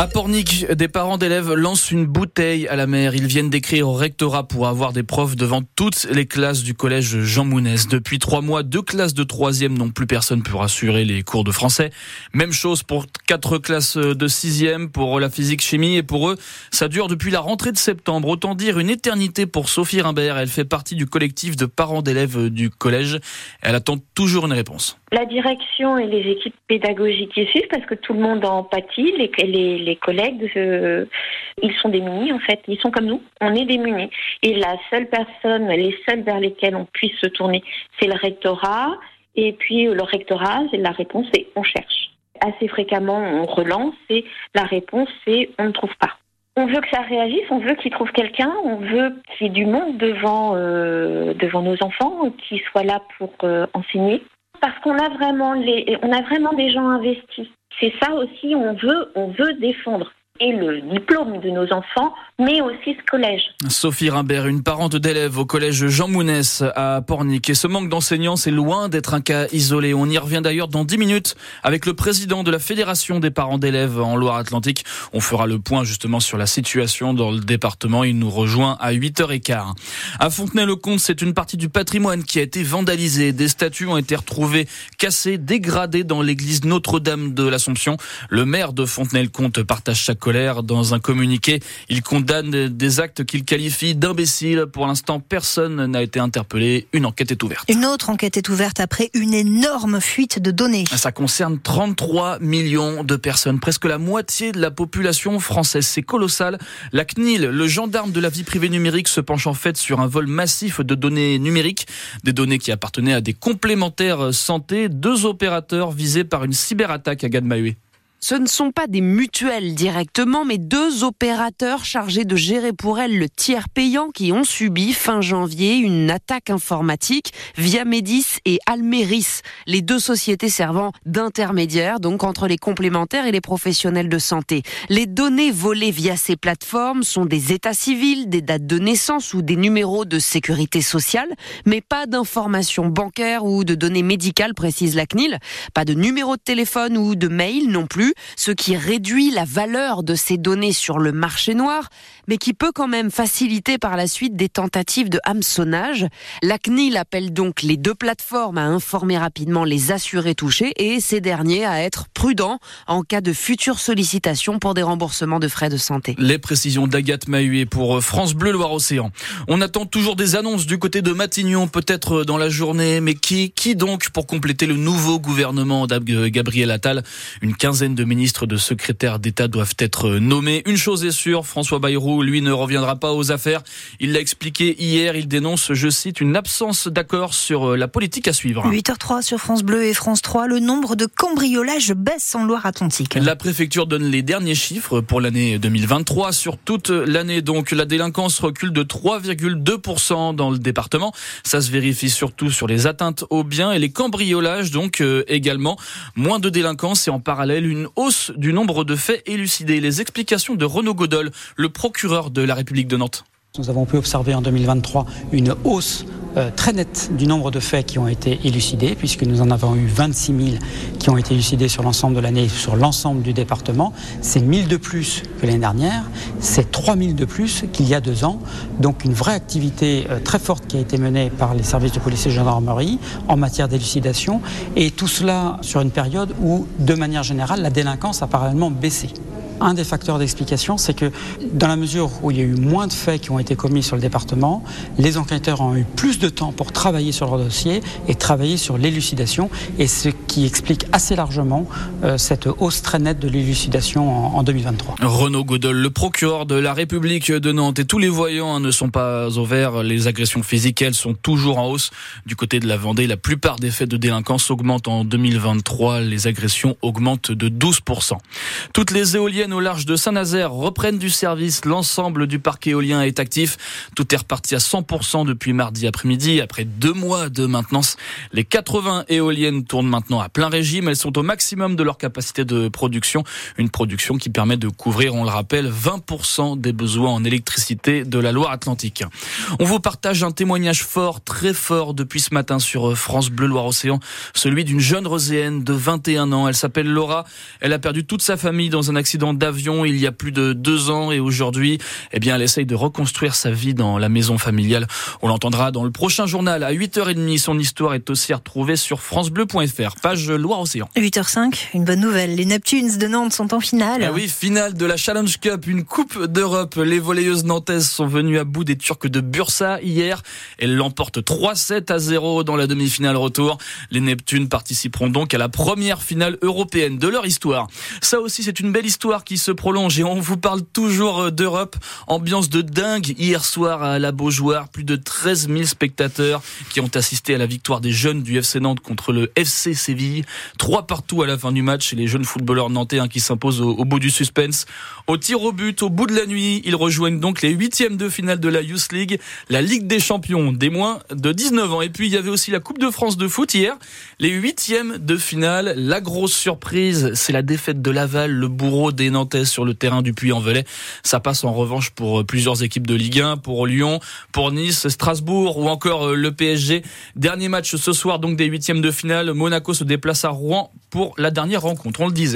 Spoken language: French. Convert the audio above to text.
À Pornic, des parents d'élèves lancent une bouteille à la mer. Ils viennent d'écrire au rectorat pour avoir des profs devant toutes les classes du collège Jean Mounès. Depuis trois mois, deux classes de troisième n'ont plus personne pour assurer les cours de français. Même chose pour quatre classes de sixième, pour la physique chimie. Et pour eux, ça dure depuis la rentrée de septembre. Autant dire une éternité pour Sophie Rimbert. Elle fait partie du collectif de parents d'élèves du collège. Elle attend toujours une réponse. La direction et les équipes pédagogiques y suivent parce que tout le monde en pâtit. Les, les collègues, ils sont démunis en fait. Ils sont comme nous. On est démunis. Et la seule personne, les seules vers lesquelles on puisse se tourner, c'est le rectorat. Et puis le rectorat, la réponse c'est on cherche. Assez fréquemment, on relance et la réponse c'est on ne trouve pas. On veut que ça réagisse, on veut qu'ils trouvent quelqu'un, on veut qu'il y ait du monde devant, euh, devant nos enfants, qui soient là pour euh, enseigner parce qu'on a vraiment on a vraiment des gens investis. C'est ça aussi, on veut, on veut défendre et le diplôme de nos enfants, mais aussi ce collège. Sophie Rimbert, une parente d'élèves au collège Jean Mounès à Pornic. Et ce manque d'enseignants, c'est loin d'être un cas isolé. On y revient d'ailleurs dans 10 minutes avec le président de la Fédération des parents d'élèves en Loire-Atlantique. On fera le point justement sur la situation dans le département. Il nous rejoint à 8h15. À Fontenay-le-Comte, c'est une partie du patrimoine qui a été vandalisée. Des statues ont été retrouvées cassées, dégradées dans l'église Notre-Dame de l'Assomption. Le maire de Fontenay-le-Comte partage chaque dans un communiqué, il condamne des actes qu'il qualifie d'imbéciles. Pour l'instant, personne n'a été interpellé. Une enquête est ouverte. Une autre enquête est ouverte après une énorme fuite de données. Ça concerne 33 millions de personnes, presque la moitié de la population française. C'est colossal. La CNIL, le gendarme de la vie privée numérique, se penche en fait sur un vol massif de données numériques, des données qui appartenaient à des complémentaires santé, deux opérateurs visés par une cyberattaque à Gadmahué. Ce ne sont pas des mutuelles directement, mais deux opérateurs chargés de gérer pour elles le tiers payant qui ont subi fin janvier une attaque informatique via Medis et Almeris, les deux sociétés servant d'intermédiaires donc entre les complémentaires et les professionnels de santé. Les données volées via ces plateformes sont des états civils, des dates de naissance ou des numéros de sécurité sociale, mais pas d'informations bancaires ou de données médicales, précise la CNIL, pas de numéro de téléphone ou de mail non plus ce qui réduit la valeur de ces données sur le marché noir, mais qui peut quand même faciliter par la suite des tentatives de hameçonnage. La CNIL appelle donc les deux plateformes à informer rapidement les assurés touchés et ces derniers à être prudents en cas de futures sollicitations pour des remboursements de frais de santé. Les précisions d'Agathe Mahuet pour France Bleu Loire-Océan. On attend toujours des annonces du côté de Matignon, peut-être dans la journée, mais qui, qui donc pour compléter le nouveau gouvernement de Gabriel Attal? Une quinzaine ministres de secrétaires d'État doivent être nommés. Une chose est sûre, François Bayrou, lui, ne reviendra pas aux affaires. Il l'a expliqué hier, il dénonce, je cite, une absence d'accord sur la politique à suivre. 8h03 sur France Bleu et France 3, le nombre de cambriolages baisse en Loire-Atlantique. La préfecture donne les derniers chiffres pour l'année 2023. Sur toute l'année, donc, la délinquance recule de 3,2% dans le département. Ça se vérifie surtout sur les atteintes aux biens et les cambriolages, donc, euh, également. Moins de délinquance et en parallèle une hausse du nombre de faits élucidés. Les explications de Renaud Godol, le procureur de la République de Nantes. Nous avons pu observer en 2023 une hausse euh, très nette du nombre de faits qui ont été élucidés, puisque nous en avons eu 26 000 qui ont été élucidés sur l'ensemble de l'année, sur l'ensemble du département. C'est 1000 de plus que l'année dernière, c'est 3000 de plus qu'il y a deux ans. Donc une vraie activité euh, très forte qui a été menée par les services de police et de gendarmerie en matière d'élucidation, et tout cela sur une période où, de manière générale, la délinquance a parallèlement baissé. Un des facteurs d'explication, c'est que dans la mesure où il y a eu moins de faits qui ont été commis sur le département, les enquêteurs ont eu plus de temps pour travailler sur leur dossier et travailler sur l'élucidation, et ce qui explique assez largement euh, cette hausse très nette de l'élucidation en, 2023. Renaud Godol, le procureur de la République de Nantes, et tous les voyants hein, ne sont pas au vert. Les agressions physiques, elles, sont toujours en hausse. Du côté de la Vendée, la plupart des faits de délinquance augmentent en 2023. Les agressions augmentent de 12%. Toutes les éoliennes au large de Saint-Nazaire reprennent du service. L'ensemble du parc éolien est actif. Tout est reparti à 100% depuis mardi après-midi. Après deux mois de maintenance, les 80 éoliennes tournent maintenant à plein régime. Elles sont au maximum de leur capacité de production. Une production qui permet de couvrir, on le rappelle, 20% des besoins en électricité de la Loire-Atlantique. On vous partage un témoignage fort, très fort depuis ce matin sur France Bleu Loire-Océan. Celui d'une jeune roséenne de 21 ans. Elle s'appelle Laura. Elle a perdu toute sa famille dans un accident d'avion il y a plus de deux ans et aujourd'hui, eh bien, elle essaye de reconstruire sa vie dans la maison familiale. On l'entendra dans le prochain journal à 8h30. Son histoire est aussi retrouvée sur francebleu.fr, page Loire-Océan. 8h05, une bonne nouvelle. Les Neptunes de Nantes sont en finale. Ah oui, finale de la Challenge Cup, une coupe d'Europe. Les volleyeuses nantaises sont venues à bout des Turcs de Bursa hier. Elles l'emportent 3-7 à 0 dans la demi-finale retour. Les Neptunes participeront donc à la première finale européenne de leur histoire. Ça aussi, c'est une belle histoire qui se prolonge et on vous parle toujours d'Europe. Ambiance de dingue hier soir à la Beaujoire. Plus de 13 000 spectateurs qui ont assisté à la victoire des jeunes du FC Nantes contre le FC Séville. Trois partout à la fin du match et les jeunes footballeurs nantais hein, qui s'imposent au, bout du suspense. Au tir au but, au bout de la nuit, ils rejoignent donc les huitièmes de finale de la Youth League, la Ligue des Champions des moins de 19 ans. Et puis il y avait aussi la Coupe de France de foot hier, les huitièmes de finale. La grosse surprise, c'est la défaite de Laval, le bourreau des Sur le terrain du Puy-en-Velay. Ça passe en revanche pour plusieurs équipes de Ligue 1, pour Lyon, pour Nice, Strasbourg ou encore le PSG. Dernier match ce soir donc des huitièmes de finale. Monaco se déplace à Rouen pour la dernière rencontre. On le disait.